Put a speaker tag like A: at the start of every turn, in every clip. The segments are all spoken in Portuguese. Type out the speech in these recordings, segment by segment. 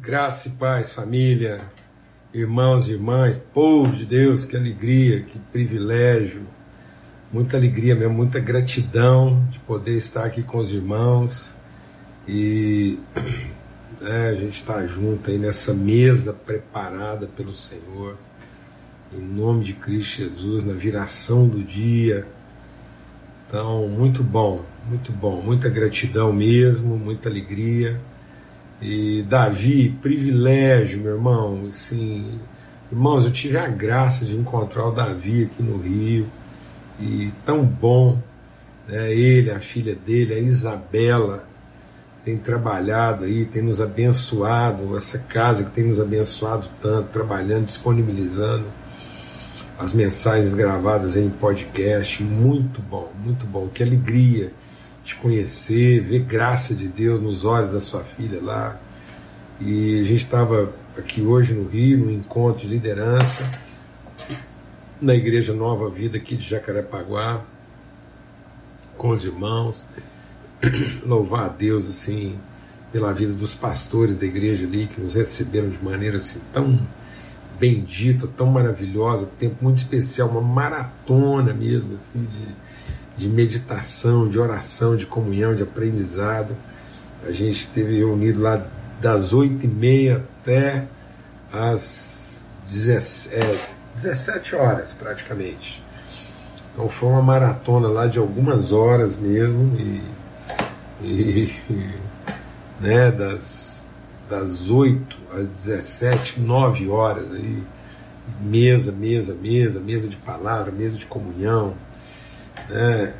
A: Graça e paz, família, irmãos e irmãs, povo de Deus, que alegria, que privilégio, muita alegria mesmo, muita gratidão de poder estar aqui com os irmãos e é, a gente está junto aí nessa mesa preparada pelo Senhor, em nome de Cristo Jesus, na viração do dia. Então, muito bom, muito bom, muita gratidão mesmo, muita alegria. E Davi, privilégio, meu irmão, assim, irmãos, eu tive a graça de encontrar o Davi aqui no Rio, e tão bom, né, ele, a filha dele, a Isabela, tem trabalhado aí, tem nos abençoado, essa casa que tem nos abençoado tanto, trabalhando, disponibilizando as mensagens gravadas em podcast, muito bom, muito bom, que alegria te conhecer, ver graça de Deus nos olhos da sua filha lá. E a gente estava aqui hoje no Rio, no encontro de liderança, na Igreja Nova Vida aqui de Jacarepaguá, com os irmãos. Louvar a Deus assim pela vida dos pastores da igreja ali que nos receberam de maneira assim tão bendita, tão maravilhosa, tempo muito especial, uma maratona mesmo assim de de meditação, de oração, de comunhão, de aprendizado. A gente esteve reunido lá das oito e meia até as 17, é, 17 horas praticamente. Então foi uma maratona lá de algumas horas mesmo e, e né, das, das 8 às 17, 9 horas aí, mesa, mesa, mesa, mesa de palavra, mesa de comunhão, né?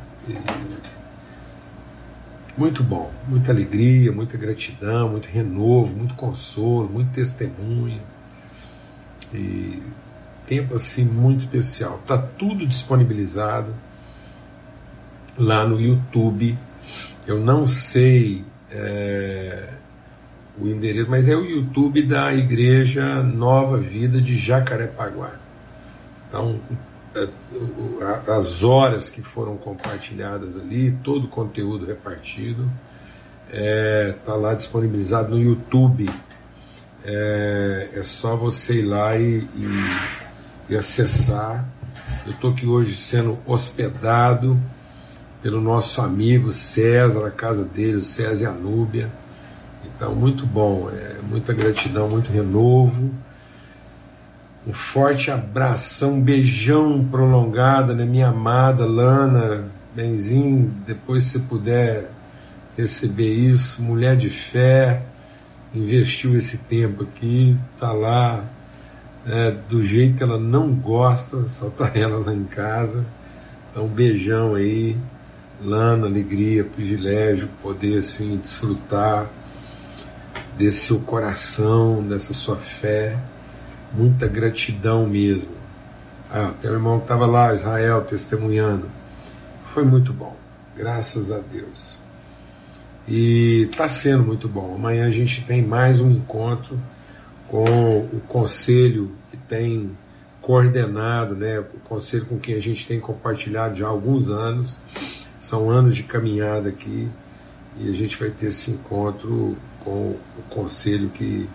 A: Muito bom, muita alegria, muita gratidão, muito renovo, muito consolo, muito testemunho. E tempo assim muito especial. Tá tudo disponibilizado lá no YouTube. Eu não sei é, o endereço, mas é o YouTube da Igreja Nova Vida de Jacarepaguá. Então, as horas que foram compartilhadas ali, todo o conteúdo repartido, está é, tá lá disponibilizado no YouTube. É, é, só você ir lá e, e, e acessar. Eu estou aqui hoje sendo hospedado pelo nosso amigo César, a casa dele, o César e a Núbia. Então, muito bom, é, muita gratidão, muito renovo. Um forte abração, um beijão prolongado na minha amada Lana, benzinho, depois se puder receber isso, mulher de fé, investiu esse tempo aqui, tá lá, né, do jeito que ela não gosta, só tá ela lá em casa. Então, um beijão aí, Lana, alegria, privilégio, poder assim desfrutar desse seu coração, dessa sua fé muita gratidão mesmo. Ah, tem um irmão que estava lá, Israel, testemunhando. Foi muito bom, graças a Deus. E está sendo muito bom. Amanhã a gente tem mais um encontro com o conselho que tem coordenado, né, o conselho com quem a gente tem compartilhado já há alguns anos. São anos de caminhada aqui e a gente vai ter esse encontro com o conselho que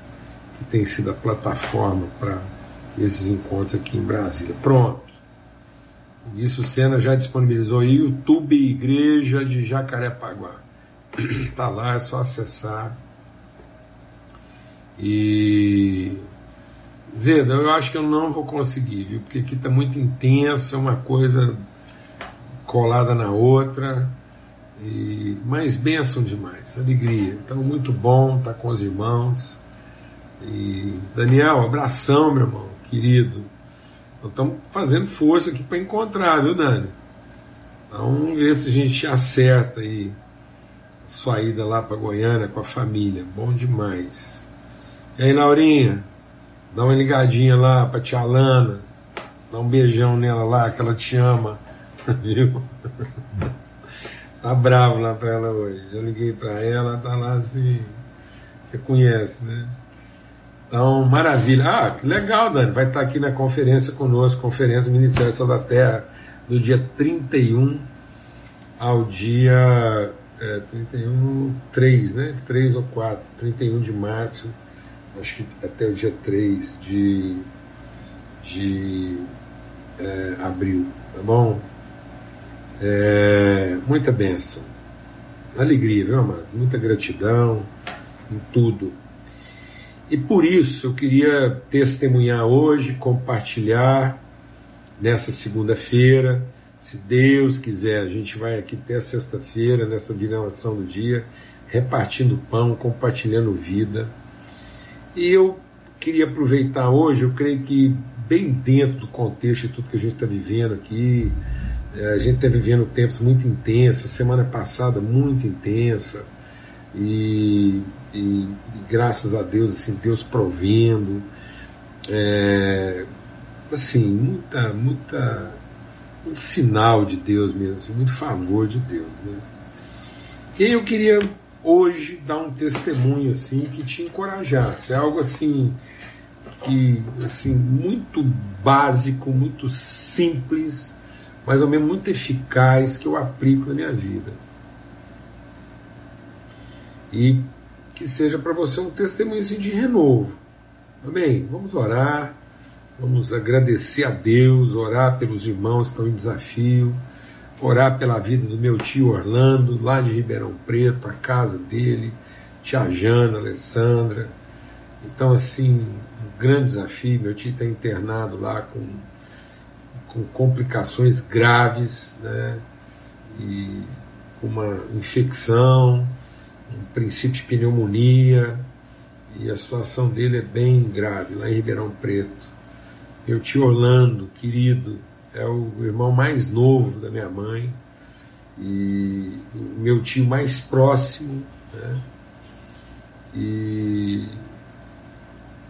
A: que tem sido a plataforma para esses encontros aqui em Brasília. Pronto. Isso o Sena já disponibilizou aí YouTube Igreja de Jacarepaguá. Tá lá, é só acessar. E Zeda, eu acho que eu não vou conseguir, viu? Porque aqui está muito intenso, é uma coisa colada na outra. E, mas bênção demais, alegria. Então, muito bom estar tá com os irmãos. E Daniel, abração, meu irmão, querido. Nós estamos fazendo força aqui para encontrar, viu, Dani? Então, vamos ver se a gente acerta aí a sua ida lá para Goiânia com a família. Bom demais. E aí, Laurinha, dá uma ligadinha lá para tia Alana, dá um beijão nela lá, que ela te ama, viu? tá bravo lá para ela hoje. Eu liguei para ela, tá lá assim. Você conhece, né? Então, maravilha. Ah, que legal, Dani. Vai estar aqui na conferência conosco, conferência do Ministério da Terra, do dia 31 ao dia é, 31, 3, né? 3 ou 4, 31 de março acho que até o dia 3 de, de é, abril, tá bom? É, muita benção, alegria, viu, amado? Muita gratidão em tudo. E por isso eu queria testemunhar hoje, compartilhar nessa segunda-feira. Se Deus quiser, a gente vai aqui até sexta-feira, nessa viração do dia, repartindo pão, compartilhando vida. E eu queria aproveitar hoje, eu creio que bem dentro do contexto de tudo que a gente está vivendo aqui, é, a gente está vivendo tempos muito intensos, semana passada muito intensa, e, e, graças a Deus, assim, Deus provendo, é, assim, muita, muita, muito sinal de Deus mesmo, assim, muito favor de Deus. Né? E eu queria hoje dar um testemunho assim que te encorajasse, é algo assim que assim muito básico, muito simples, mas ao mesmo muito eficaz que eu aplico na minha vida. E que seja para você um testemunho de renovo. Amém? Vamos orar, vamos agradecer a Deus, orar pelos irmãos que estão em desafio, orar pela vida do meu tio Orlando, lá de Ribeirão Preto, a casa dele, tia Jana, Alessandra. Então, assim, um grande desafio. Meu tio está internado lá com, com complicações graves, né? E uma infecção, um princípio de pneumonia, e a situação dele é bem grave, lá em Ribeirão Preto. Meu tio Orlando, querido, é o irmão mais novo da minha mãe e o meu tio mais próximo, né? E,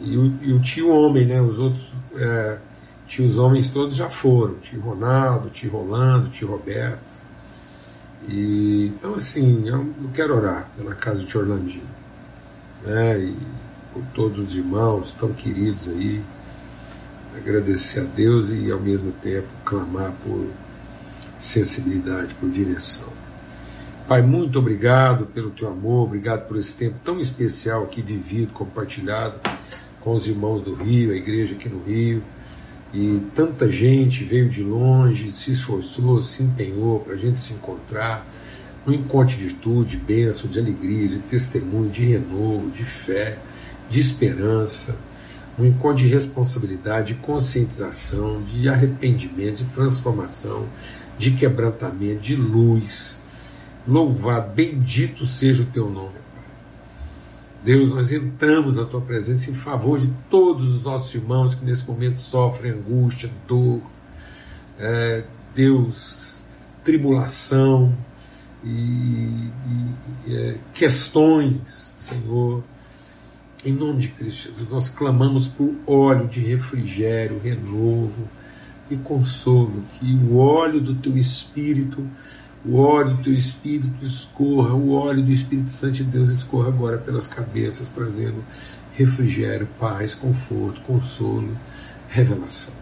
A: e, o, e o tio homem, né? Os outros é, tios homens todos já foram, tio Ronaldo, tio Rolando, tio Roberto. E, então assim, eu, eu quero orar pela casa de Orlandinho, né? E por todos os irmãos tão queridos aí agradecer a Deus e ao mesmo tempo clamar por sensibilidade, por direção. Pai, muito obrigado pelo teu amor, obrigado por esse tempo tão especial aqui vivido, compartilhado com os irmãos do Rio, a igreja aqui no Rio. E tanta gente veio de longe, se esforçou, se empenhou para a gente se encontrar. Um encontro de virtude, de bênção, de alegria, de testemunho, de renovo, de fé, de esperança um encontro de responsabilidade, de conscientização, de arrependimento, de transformação, de quebrantamento, de luz. Louvado, bendito seja o teu nome. Deus, nós entramos na tua presença em favor de todos os nossos irmãos que nesse momento sofrem angústia, dor, é, Deus, tribulação e, e é, questões, Senhor. Em nome de Cristo Jesus, nós clamamos por óleo de refrigério, renovo e consolo, que o óleo do teu Espírito, o óleo do teu Espírito escorra, o óleo do Espírito Santo de Deus escorra agora pelas cabeças, trazendo refrigério, paz, conforto, consolo, revelação.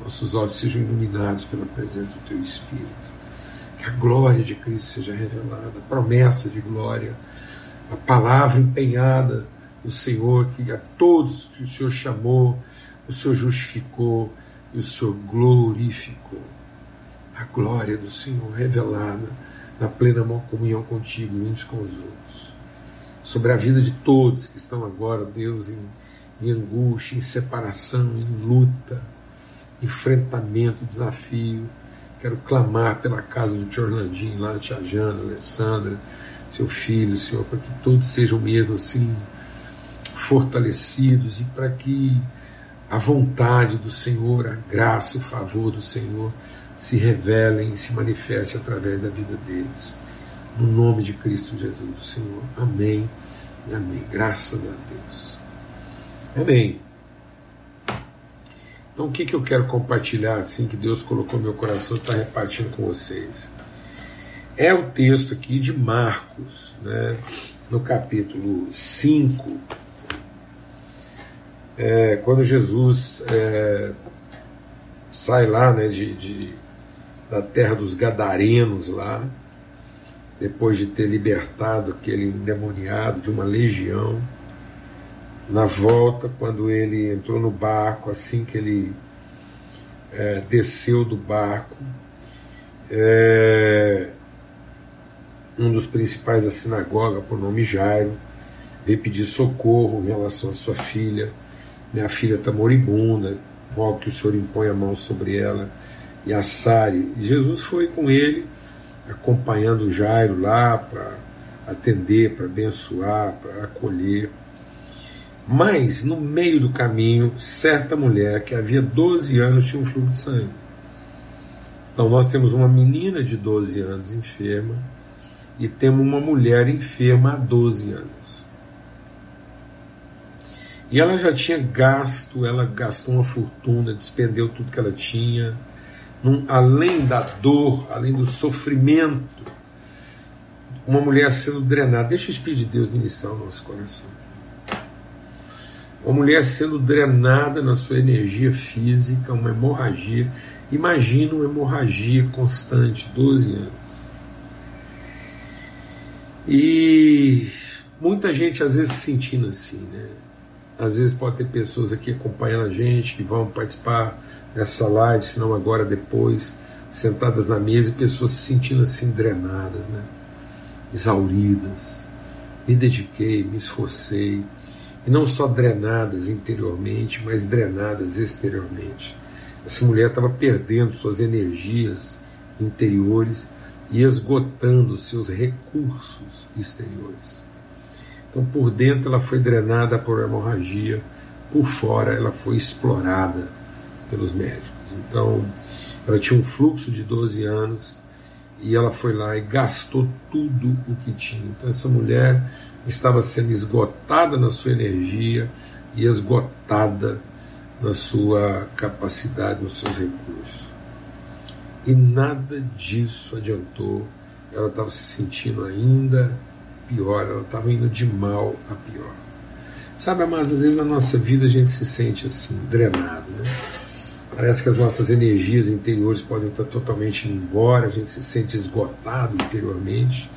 A: Nossos olhos sejam iluminados pela presença do teu Espírito. Que a glória de Cristo seja revelada, a promessa de glória, a palavra empenhada o Senhor, que a todos que o Senhor chamou, o Senhor justificou e o Senhor glorificou. A glória do Senhor revelada na plena comunhão contigo e uns com os outros. Sobre a vida de todos que estão agora, Deus, em, em angústia, em separação, em luta, enfrentamento, desafio. Quero clamar pela casa do tio Orlandinho, lá, tia Jana, Alessandra, seu filho, Senhor, para que todos sejam mesmo assim fortalecidos e para que a vontade do Senhor, a graça, o favor do Senhor se revelem e se manifestem através da vida deles. No nome de Cristo Jesus, Senhor. Amém e amém. Graças a Deus. Amém. Então, o que, que eu quero compartilhar assim que Deus colocou no meu coração para repartindo com vocês? É o texto aqui de Marcos, né, no capítulo 5, é, quando Jesus é, sai lá né, de, de, da terra dos Gadarenos lá, depois de ter libertado aquele endemoniado de uma legião, na volta, quando ele entrou no barco, assim que ele é, desceu do barco, é, um dos principais da sinagoga, por nome Jairo, veio pedir socorro em relação à sua filha. Minha filha está moribunda, logo que o Senhor impõe a mão sobre ela e a. Jesus foi com ele, acompanhando Jairo lá para atender, para abençoar, para acolher. Mas, no meio do caminho, certa mulher que havia 12 anos tinha um fluxo de sangue. Então, nós temos uma menina de 12 anos enferma e temos uma mulher enferma há 12 anos. E ela já tinha gasto, ela gastou uma fortuna, despendeu tudo que ela tinha, num, além da dor, além do sofrimento, uma mulher sendo drenada. Deixa o Espírito de Deus ministrar o nosso coração. Uma mulher sendo drenada na sua energia física, uma hemorragia. Imagina uma hemorragia constante, 12 anos. E muita gente às vezes se sentindo assim, né? Às vezes pode ter pessoas aqui acompanhando a gente que vão participar dessa live, se não agora, depois, sentadas na mesa e pessoas se sentindo assim drenadas, né? exauridas. Me dediquei, me esforcei, e não só drenadas interiormente, mas drenadas exteriormente. Essa mulher estava perdendo suas energias interiores e esgotando seus recursos exteriores. Então, por dentro, ela foi drenada por hemorragia, por fora, ela foi explorada pelos médicos. Então, ela tinha um fluxo de 12 anos e ela foi lá e gastou tudo o que tinha. Então, essa mulher estava sendo esgotada na sua energia e esgotada na sua capacidade, nos seus recursos. E nada disso adiantou. Ela estava se sentindo ainda pior, ela estava indo de mal a pior. Sabe, mas às vezes na nossa vida a gente se sente assim, drenado, né? Parece que as nossas energias interiores podem estar totalmente indo embora, a gente se sente esgotado interiormente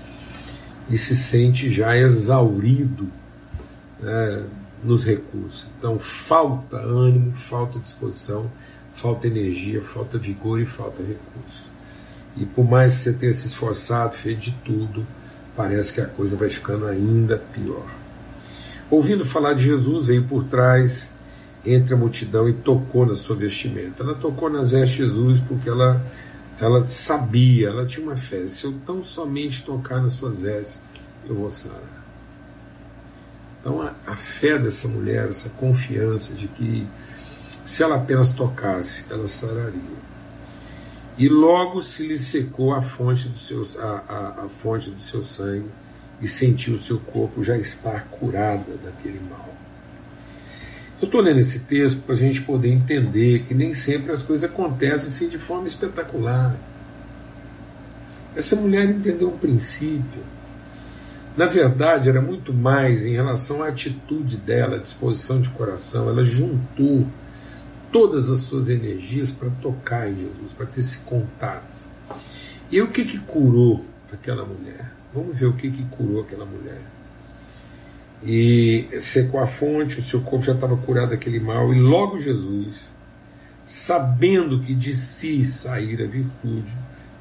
A: e se sente já exaurido né, nos recursos. Então, falta ânimo, falta disposição, falta energia, falta vigor e falta recurso. E por mais que você tenha se esforçado, feito de tudo, parece que a coisa vai ficando ainda pior. Ouvindo falar de Jesus, veio por trás, entre a multidão e tocou na sua vestimenta. Ela tocou nas vestes de Jesus porque ela, ela sabia, ela tinha uma fé. Se eu tão somente tocar nas suas vestes, eu vou sarar. Então a, a fé dessa mulher, essa confiança de que se ela apenas tocasse, ela sararia. E logo se lhe secou a fonte do seu, a, a, a fonte do seu sangue e sentiu o seu corpo já estar curada daquele mal. Eu estou lendo esse texto para a gente poder entender que nem sempre as coisas acontecem assim de forma espetacular. Essa mulher entendeu um princípio. Na verdade, era muito mais em relação à atitude dela, à disposição de coração. Ela juntou todas as suas energias para tocar em Jesus, para ter esse contato. E o que, que curou aquela mulher? Vamos ver o que, que curou aquela mulher e secou a fonte, o seu corpo já estava curado daquele mal, e logo Jesus, sabendo que de si saíra virtude,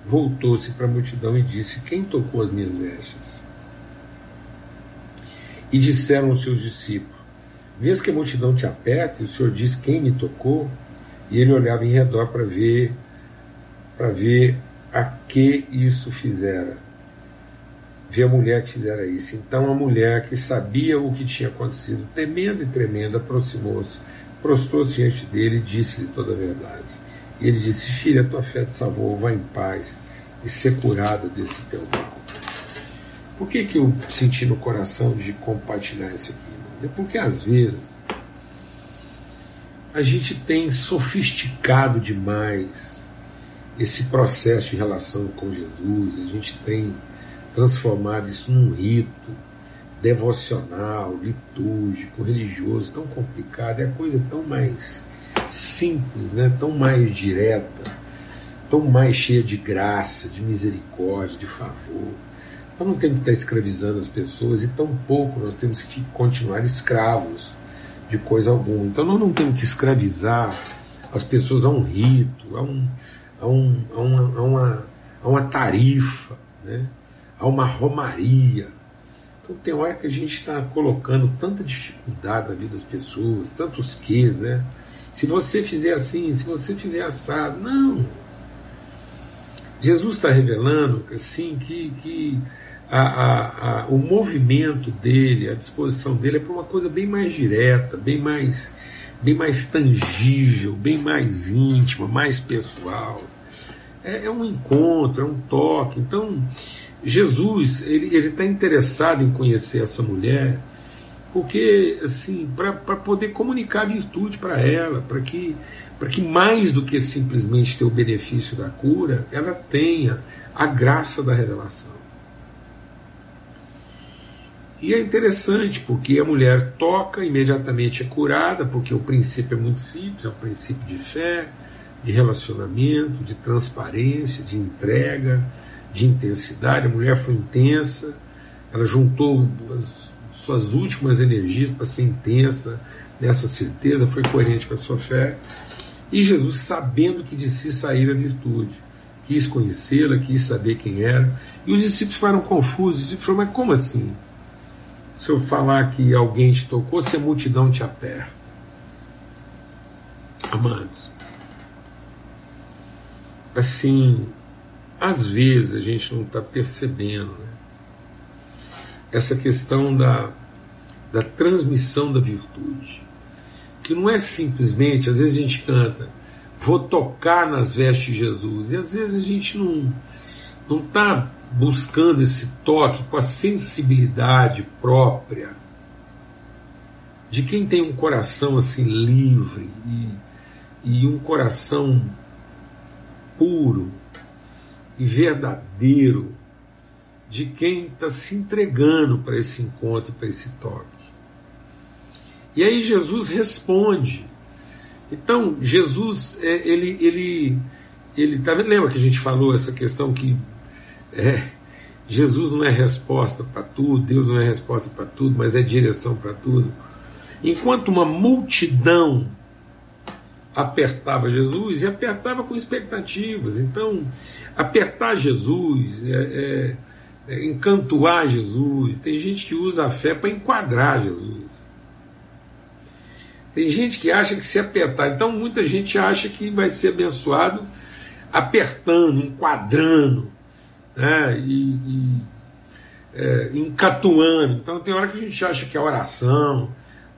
A: voltou-se para a multidão e disse: Quem tocou as minhas vestes? E disseram os seus discípulos: Vês que a multidão te aperta, e o Senhor diz: Quem me tocou? E ele olhava em redor para ver, para ver a que isso fizera ver a mulher que fizera isso. Então a mulher que sabia o que tinha acontecido, temendo e tremendo, aproximou-se, prostrou-se diante dele e disse-lhe toda a verdade. E ele disse: Filha, tua fé te salvou, vá em paz e ser curada desse teu mal. Por que, que eu senti no coração de compartilhar isso aqui? É porque às vezes a gente tem sofisticado demais esse processo de relação com Jesus, a gente tem transformado isso num rito devocional, litúrgico, religioso, tão complicado, é a coisa tão mais simples, né? tão mais direta, tão mais cheia de graça, de misericórdia, de favor. Nós não temos que estar escravizando as pessoas e tão pouco nós temos que continuar escravos de coisa alguma. Então nós não temos que escravizar as pessoas a um rito, a, um, a, um, a, uma, a, uma, a uma tarifa, né? a uma romaria. Então tem hora que a gente está colocando tanta dificuldade na vida das pessoas, tantos quês, né? Se você fizer assim, se você fizer assado, não. Jesus está revelando assim que, que a, a, a, o movimento dele, a disposição dele é para uma coisa bem mais direta, bem mais, bem mais tangível, bem mais íntima, mais pessoal. É, é um encontro, é um toque. Então, Jesus ele está interessado em conhecer essa mulher, porque assim para poder comunicar virtude para ela, para que para que mais do que simplesmente ter o benefício da cura, ela tenha a graça da revelação. E é interessante porque a mulher toca, imediatamente é curada, porque o princípio é muito simples, é um princípio de fé, de relacionamento, de transparência, de entrega, de intensidade. A mulher foi intensa, ela juntou as suas últimas energias para ser intensa nessa certeza, foi coerente com a sua fé. E Jesus, sabendo que de si saíra a virtude, quis conhecê-la, quis saber quem era. E os discípulos ficaram confusos. Os discípulos falaram, mas como assim? Se eu falar que alguém te tocou, se a multidão te aperta. Amados, assim, às vezes a gente não está percebendo né? essa questão da, da transmissão da virtude, que não é simplesmente, às vezes a gente canta, vou tocar nas vestes de Jesus, e às vezes a gente não está buscando esse toque com a sensibilidade própria de quem tem um coração assim livre e, e um coração puro e verdadeiro de quem está se entregando para esse encontro, para esse toque. E aí Jesus responde. Então Jesus é, ele ele ele tá lembra que a gente falou essa questão que é, Jesus não é resposta para tudo, Deus não é resposta para tudo, mas é direção para tudo. Enquanto uma multidão apertava Jesus e apertava com expectativas. Então, apertar Jesus, é, é, é encantuar Jesus. Tem gente que usa a fé para enquadrar Jesus. Tem gente que acha que se apertar. Então, muita gente acha que vai ser abençoado apertando, enquadrando né, e, e é, encatuando. Então tem hora que a gente acha que a oração,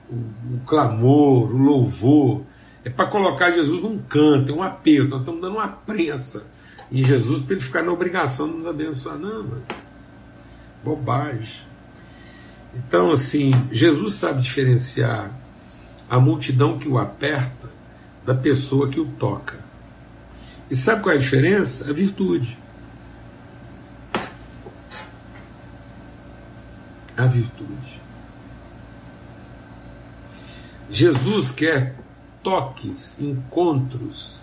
A: o, o clamor, o louvor, é para colocar Jesus num canto, é um aperto, nós estamos dando uma prensa em Jesus para ele ficar na obrigação de nos abençoar. Não, mas bobagem. Então, assim, Jesus sabe diferenciar a multidão que o aperta da pessoa que o toca. E sabe qual é a diferença? A virtude. A virtude. Jesus quer toques, encontros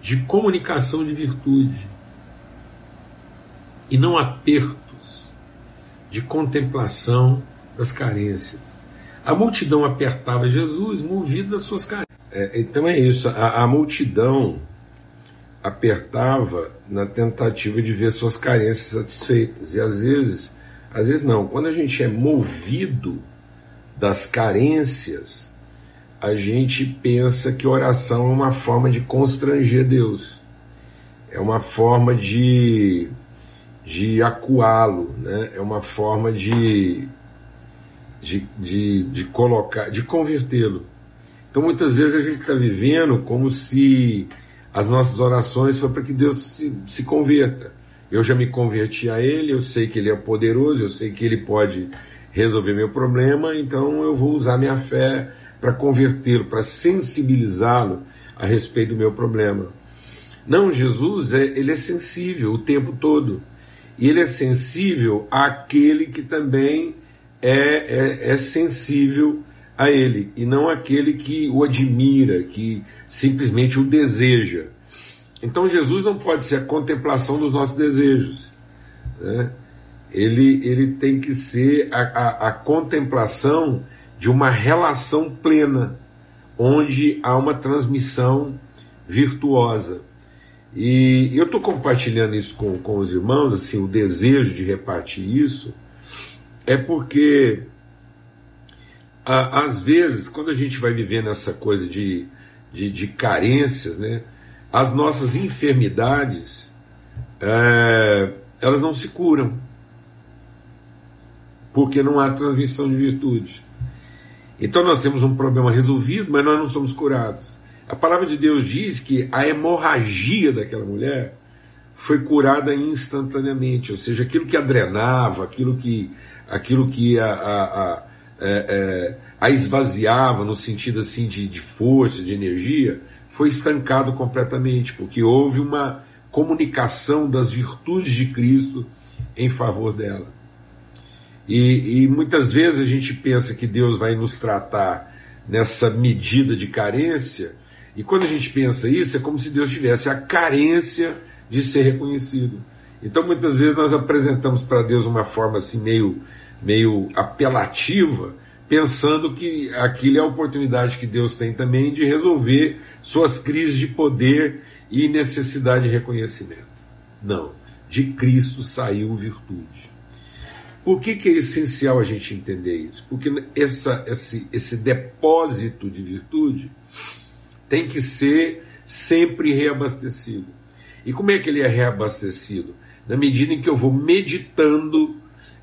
A: de comunicação de virtude e não apertos de contemplação das carências. A multidão apertava Jesus, movido das suas carências. É, então é isso, a, a multidão apertava na tentativa de ver suas carências satisfeitas. E às vezes às vezes não. Quando a gente é movido das carências, a gente pensa que oração é uma forma de constranger Deus, é uma forma de, de acuá-lo, né? é uma forma de, de, de, de colocar, de convertê-lo. Então muitas vezes a gente está vivendo como se as nossas orações fossem para que Deus se, se converta. Eu já me converti a Ele, eu sei que Ele é poderoso, eu sei que Ele pode resolver meu problema, então eu vou usar minha fé para convertê-lo, para sensibilizá-lo a respeito do meu problema. Não, Jesus, é, ele é sensível o tempo todo. E ele é sensível àquele que também é, é, é sensível a ele, e não aquele que o admira, que simplesmente o deseja. Então Jesus não pode ser a contemplação dos nossos desejos. Né? Ele, ele tem que ser a, a, a contemplação de uma relação plena, onde há uma transmissão virtuosa. E eu estou compartilhando isso com, com os irmãos, assim, o desejo de repartir isso, é porque a, às vezes, quando a gente vai vivendo essa coisa de, de, de carências, né, as nossas enfermidades é, elas não se curam porque não há transmissão de virtude. Então nós temos um problema resolvido, mas nós não somos curados. A palavra de Deus diz que a hemorragia daquela mulher foi curada instantaneamente, ou seja, aquilo que a drenava, aquilo que, aquilo que a, a, a, é, é, a esvaziava no sentido assim de, de força, de energia, foi estancado completamente, porque houve uma comunicação das virtudes de Cristo em favor dela. E, e, muitas vezes a gente pensa que Deus vai nos tratar nessa medida de carência, e quando a gente pensa isso, é como se Deus tivesse a carência de ser reconhecido. Então muitas vezes nós apresentamos para Deus uma forma assim meio, meio apelativa, pensando que aquilo é a oportunidade que Deus tem também de resolver suas crises de poder e necessidade de reconhecimento. Não, de Cristo saiu virtude. Por que, que é essencial a gente entender isso? Porque essa, esse, esse depósito de virtude tem que ser sempre reabastecido. E como é que ele é reabastecido? Na medida em que eu vou meditando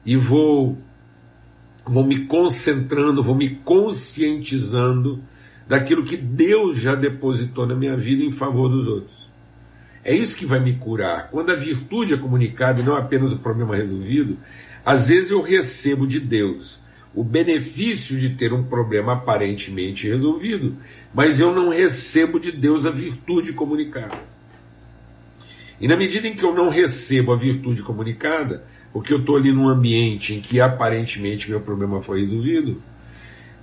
A: e vou, vou me concentrando, vou me conscientizando daquilo que Deus já depositou na minha vida em favor dos outros. É isso que vai me curar. Quando a virtude é comunicada e não apenas o problema resolvido, às vezes eu recebo de Deus o benefício de ter um problema aparentemente resolvido, mas eu não recebo de Deus a virtude comunicada. E na medida em que eu não recebo a virtude comunicada, porque eu estou ali num ambiente em que aparentemente meu problema foi resolvido,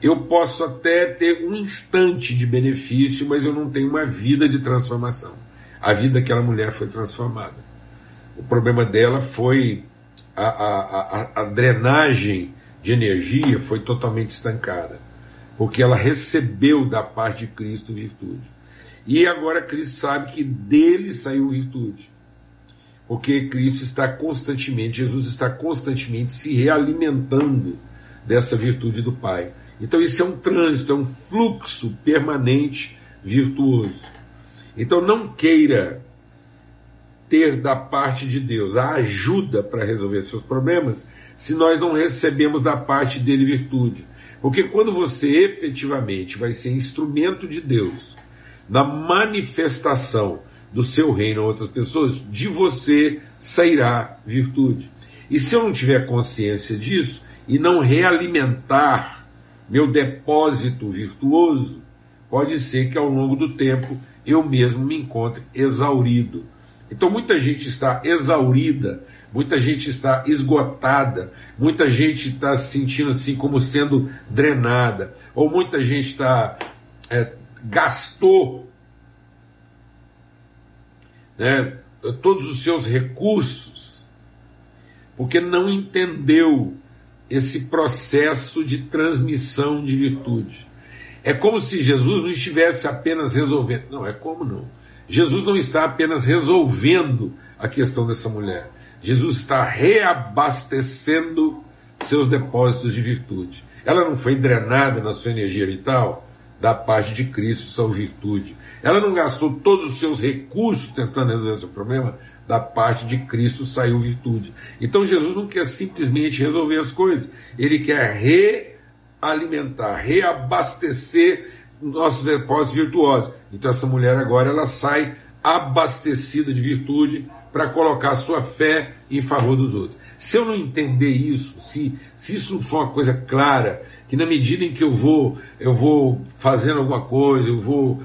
A: eu posso até ter um instante de benefício, mas eu não tenho uma vida de transformação. A vida daquela mulher foi transformada. O problema dela foi a, a, a, a drenagem de energia foi totalmente estancada, porque ela recebeu da parte de Cristo virtude. E agora Cristo sabe que dele saiu virtude. Porque Cristo está constantemente, Jesus está constantemente se realimentando dessa virtude do Pai. Então isso é um trânsito, é um fluxo permanente virtuoso. Então não queira ter da parte de Deus a ajuda para resolver seus problemas se nós não recebemos da parte dele virtude. Porque quando você efetivamente vai ser instrumento de Deus na manifestação do seu reino a outras pessoas, de você sairá virtude. E se eu não tiver consciência disso e não realimentar meu depósito virtuoso, pode ser que ao longo do tempo eu mesmo me encontre exaurido. Então muita gente está exaurida, muita gente está esgotada, muita gente está se sentindo assim como sendo drenada, ou muita gente está é, gastou né, todos os seus recursos porque não entendeu esse processo de transmissão de virtude. É como se Jesus não estivesse apenas resolvendo. Não, é como não. Jesus não está apenas resolvendo a questão dessa mulher. Jesus está reabastecendo seus depósitos de virtude. Ela não foi drenada na sua energia vital da parte de Cristo, sua virtude. Ela não gastou todos os seus recursos tentando resolver seu problema, da parte de Cristo saiu virtude. Então Jesus não quer simplesmente resolver as coisas, ele quer realimentar, reabastecer nossos depósitos virtuosos. Então essa mulher agora ela sai abastecida de virtude para colocar sua fé em favor dos outros. Se eu não entender isso, se, se isso não for uma coisa clara, que na medida em que eu vou, eu vou fazendo alguma coisa, eu vou.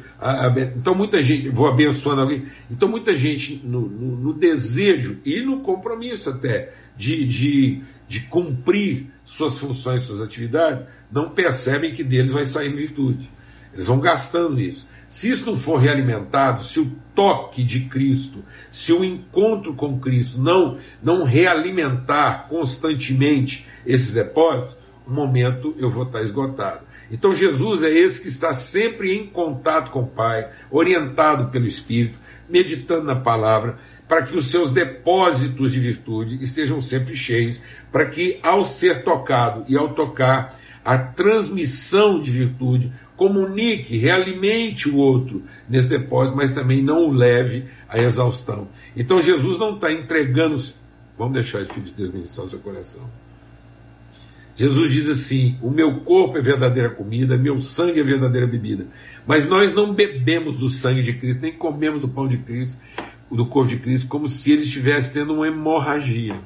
A: Então muita gente, vou abençoando alguém. Então muita gente, no, no, no desejo e no compromisso até de, de, de cumprir suas funções, suas atividades, não percebem que deles vai sair virtude. Eles vão gastando isso. Se isso não for realimentado, se o toque de Cristo, se o encontro com Cristo não, não realimentar constantemente esses depósitos, momento eu vou estar esgotado. Então Jesus é esse que está sempre em contato com o Pai, orientado pelo Espírito, meditando na palavra, para que os seus depósitos de virtude estejam sempre cheios, para que ao ser tocado e ao tocar a transmissão de virtude, comunique, realimente o outro nesse depósito, mas também não o leve à exaustão. Então Jesus não está entregando. Vamos deixar o Espírito de Deus ministrar o seu coração. Jesus diz assim: O meu corpo é verdadeira comida, meu sangue é verdadeira bebida. Mas nós não bebemos do sangue de Cristo, nem comemos do pão de Cristo, do corpo de Cristo, como se ele estivesse tendo uma hemorragia.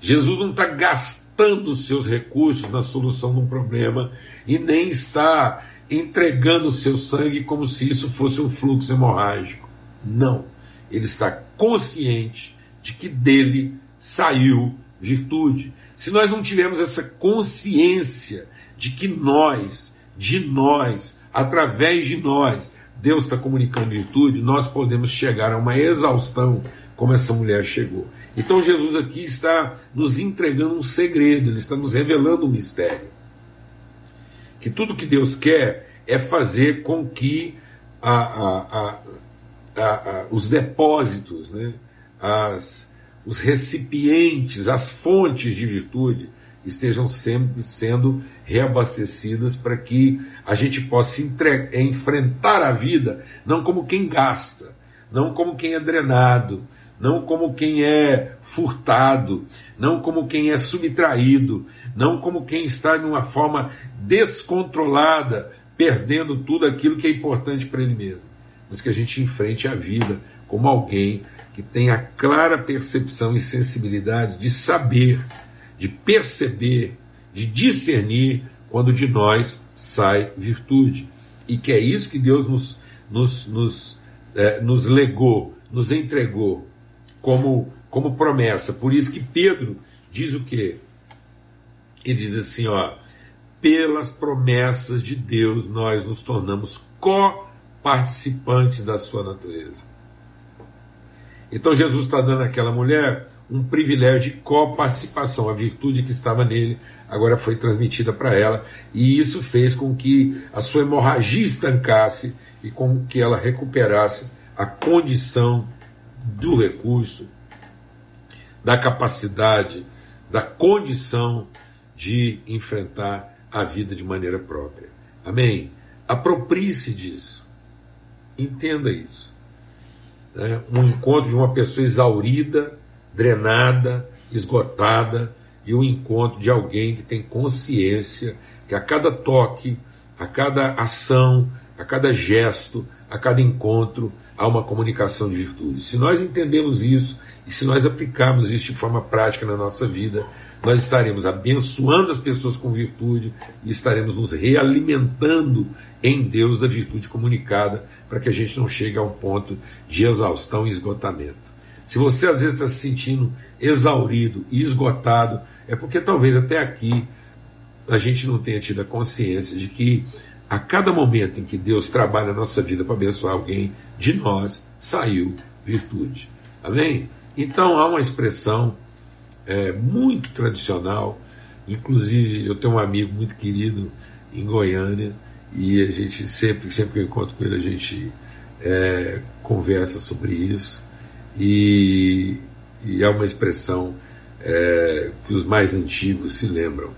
A: Jesus não está gastando os seus recursos na solução de um problema e nem está entregando seu sangue como se isso fosse um fluxo hemorrágico. Não. Ele está consciente de que dele saiu virtude. Se nós não tivermos essa consciência de que nós, de nós, através de nós, Deus está comunicando virtude, nós podemos chegar a uma exaustão como essa mulher chegou. Então Jesus aqui está nos entregando um segredo, ele está nos revelando um mistério. Que tudo que Deus quer é fazer com que a, a, a, os depósitos, né, as, os recipientes, as fontes de virtude estejam sempre sendo reabastecidas para que a gente possa entre... enfrentar a vida não como quem gasta, não como quem é drenado, não como quem é furtado, não como quem é subtraído, não como quem está de uma forma descontrolada, perdendo tudo aquilo que é importante para ele mesmo, mas que a gente enfrente a vida como alguém que tem a clara percepção e sensibilidade de saber, de perceber, de discernir quando de nós sai virtude. E que é isso que Deus nos, nos, nos, é, nos legou, nos entregou como, como promessa. Por isso que Pedro diz o quê? Ele diz assim, ó, pelas promessas de Deus nós nos tornamos co-participantes da sua natureza. Então Jesus está dando àquela mulher um privilégio de coparticipação, a virtude que estava nele agora foi transmitida para ela, e isso fez com que a sua hemorragia estancasse e com que ela recuperasse a condição do recurso, da capacidade, da condição de enfrentar a vida de maneira própria. Amém? Aproprie-se disso. Entenda isso né, um encontro de uma pessoa exaurida, drenada, esgotada, e o um encontro de alguém que tem consciência que a cada toque, a cada ação, a cada gesto, a cada encontro, há uma comunicação de virtude. Se nós entendemos isso e se nós aplicarmos isso de forma prática na nossa vida, nós estaremos abençoando as pessoas com virtude e estaremos nos realimentando em Deus da virtude comunicada para que a gente não chegue a um ponto de exaustão e esgotamento. Se você às vezes está se sentindo exaurido e esgotado, é porque talvez até aqui a gente não tenha tido a consciência de que a cada momento em que Deus trabalha na nossa vida para abençoar alguém, de nós saiu virtude. Amém? Então há uma expressão é, muito tradicional, inclusive eu tenho um amigo muito querido em Goiânia, e a gente sempre, sempre que eu encontro com ele, a gente é, conversa sobre isso. E, e é uma expressão é, que os mais antigos se lembram: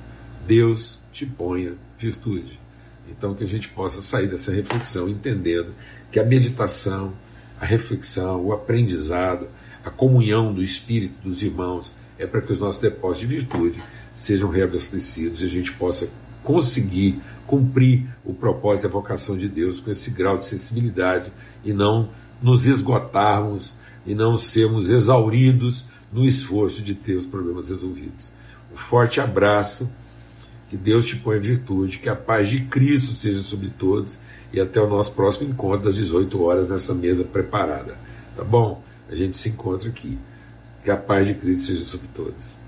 A: Deus te ponha virtude. Então, que a gente possa sair dessa reflexão entendendo que a meditação, a reflexão, o aprendizado, a comunhão do Espírito dos irmãos é para que os nossos depósitos de virtude sejam reabastecidos e a gente possa conseguir cumprir o propósito e a vocação de Deus com esse grau de sensibilidade e não nos esgotarmos e não sermos exauridos no esforço de ter os problemas resolvidos. Um forte abraço, que Deus te ponha virtude, que a paz de Cristo seja sobre todos e até o nosso próximo encontro às 18 horas nessa mesa preparada. Tá bom? A gente se encontra aqui. Que a paz de Cristo seja sobre todos.